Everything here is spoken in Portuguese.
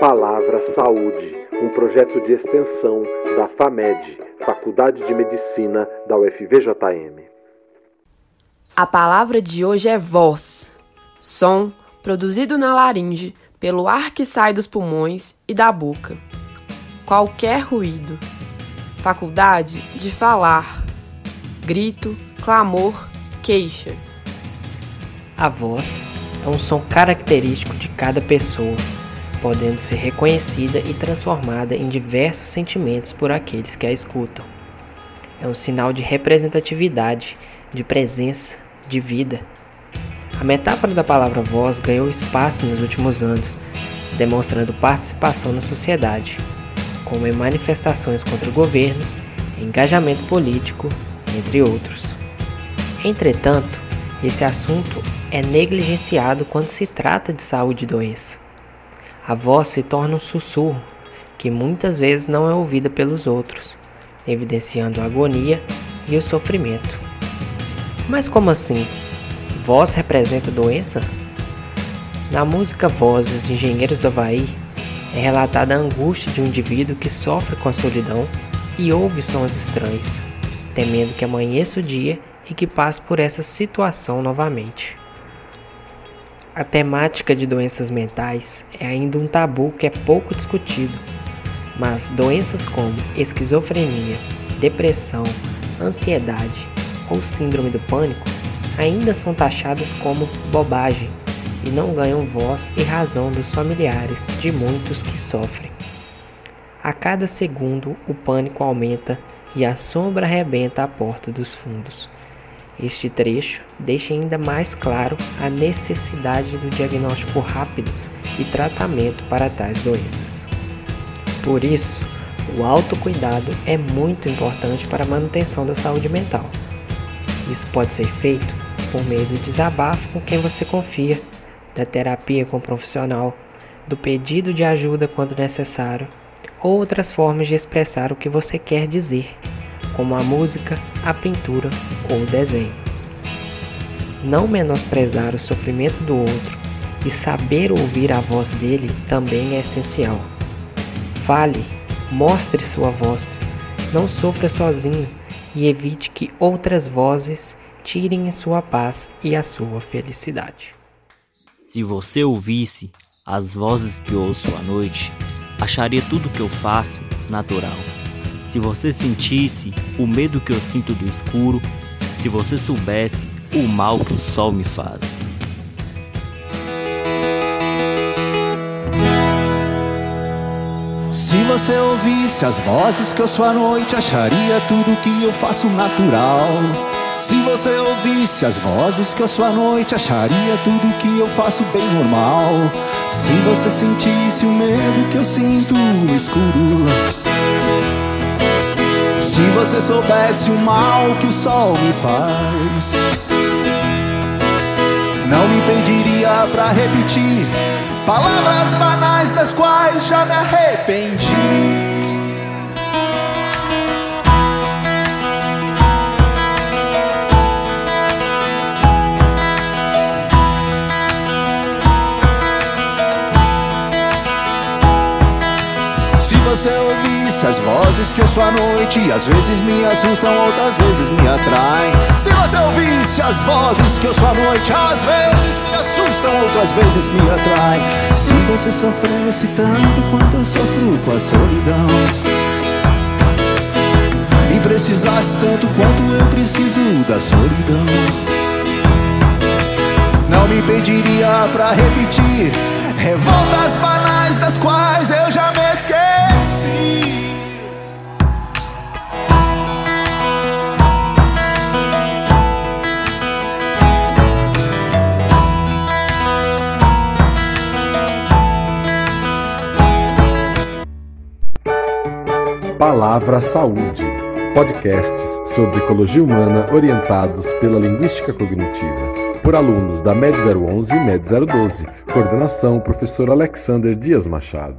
Palavra Saúde, um projeto de extensão da FAMED, Faculdade de Medicina da UFVJM. A palavra de hoje é voz, som produzido na laringe pelo ar que sai dos pulmões e da boca. Qualquer ruído. Faculdade de falar. Grito, clamor, queixa. A voz é um som característico de cada pessoa, podendo ser reconhecida e transformada em diversos sentimentos por aqueles que a escutam. É um sinal de representatividade, de presença, de vida. A metáfora da palavra voz ganhou espaço nos últimos anos, demonstrando participação na sociedade, como em manifestações contra governos, engajamento político, entre outros. Entretanto, esse assunto é negligenciado quando se trata de saúde e doença. A voz se torna um sussurro que muitas vezes não é ouvida pelos outros, evidenciando a agonia e o sofrimento. Mas como assim? Voz representa doença? Na música Vozes de Engenheiros do Havaí, é relatada a angústia de um indivíduo que sofre com a solidão e ouve sons estranhos, temendo que amanheça o dia e que passe por essa situação novamente. A temática de doenças mentais é ainda um tabu que é pouco discutido, mas doenças como esquizofrenia, depressão, ansiedade ou síndrome do pânico ainda são taxadas como bobagem e não ganham voz e razão dos familiares de muitos que sofrem. A cada segundo, o pânico aumenta e a sombra arrebenta a porta dos fundos. Este trecho deixa ainda mais claro a necessidade do diagnóstico rápido e tratamento para tais doenças. Por isso, o autocuidado é muito importante para a manutenção da saúde mental. Isso pode ser feito por meio do desabafo com quem você confia, da terapia com o profissional, do pedido de ajuda quando necessário, ou outras formas de expressar o que você quer dizer como a música, a pintura ou o desenho. Não menosprezar o sofrimento do outro e saber ouvir a voz dele também é essencial. Fale, mostre sua voz, não sofra sozinho e evite que outras vozes tirem sua paz e a sua felicidade. Se você ouvisse as vozes que ouço à noite, acharia tudo que eu faço natural. Se você sentisse o medo que eu sinto do escuro, se você soubesse o mal que o sol me faz. Se você ouvisse as vozes que eu sou à noite, acharia tudo que eu faço natural. Se você ouvisse as vozes que eu sou à noite, acharia tudo que eu faço bem normal. Se você sentisse o medo que eu sinto no escuro. Se você soubesse o mal que o sol me faz, não me pediria pra repetir palavras banais das quais já me arrependi. você ouvisse as vozes que eu sou à noite Às vezes me assustam, outras vezes me atraem Se você ouvisse as vozes que eu sou à noite Às vezes me assustam, outras vezes me atraem Se você sofresse tanto quanto eu sofro com a solidão E precisasse tanto quanto eu preciso da solidão Não me pediria pra repetir Revoltas banais das quais eu já me esqueci. Palavra Saúde. Podcasts sobre ecologia humana orientados pela linguística cognitiva por alunos da MED 011 e MED 012. Coordenação: Professor Alexander Dias Machado.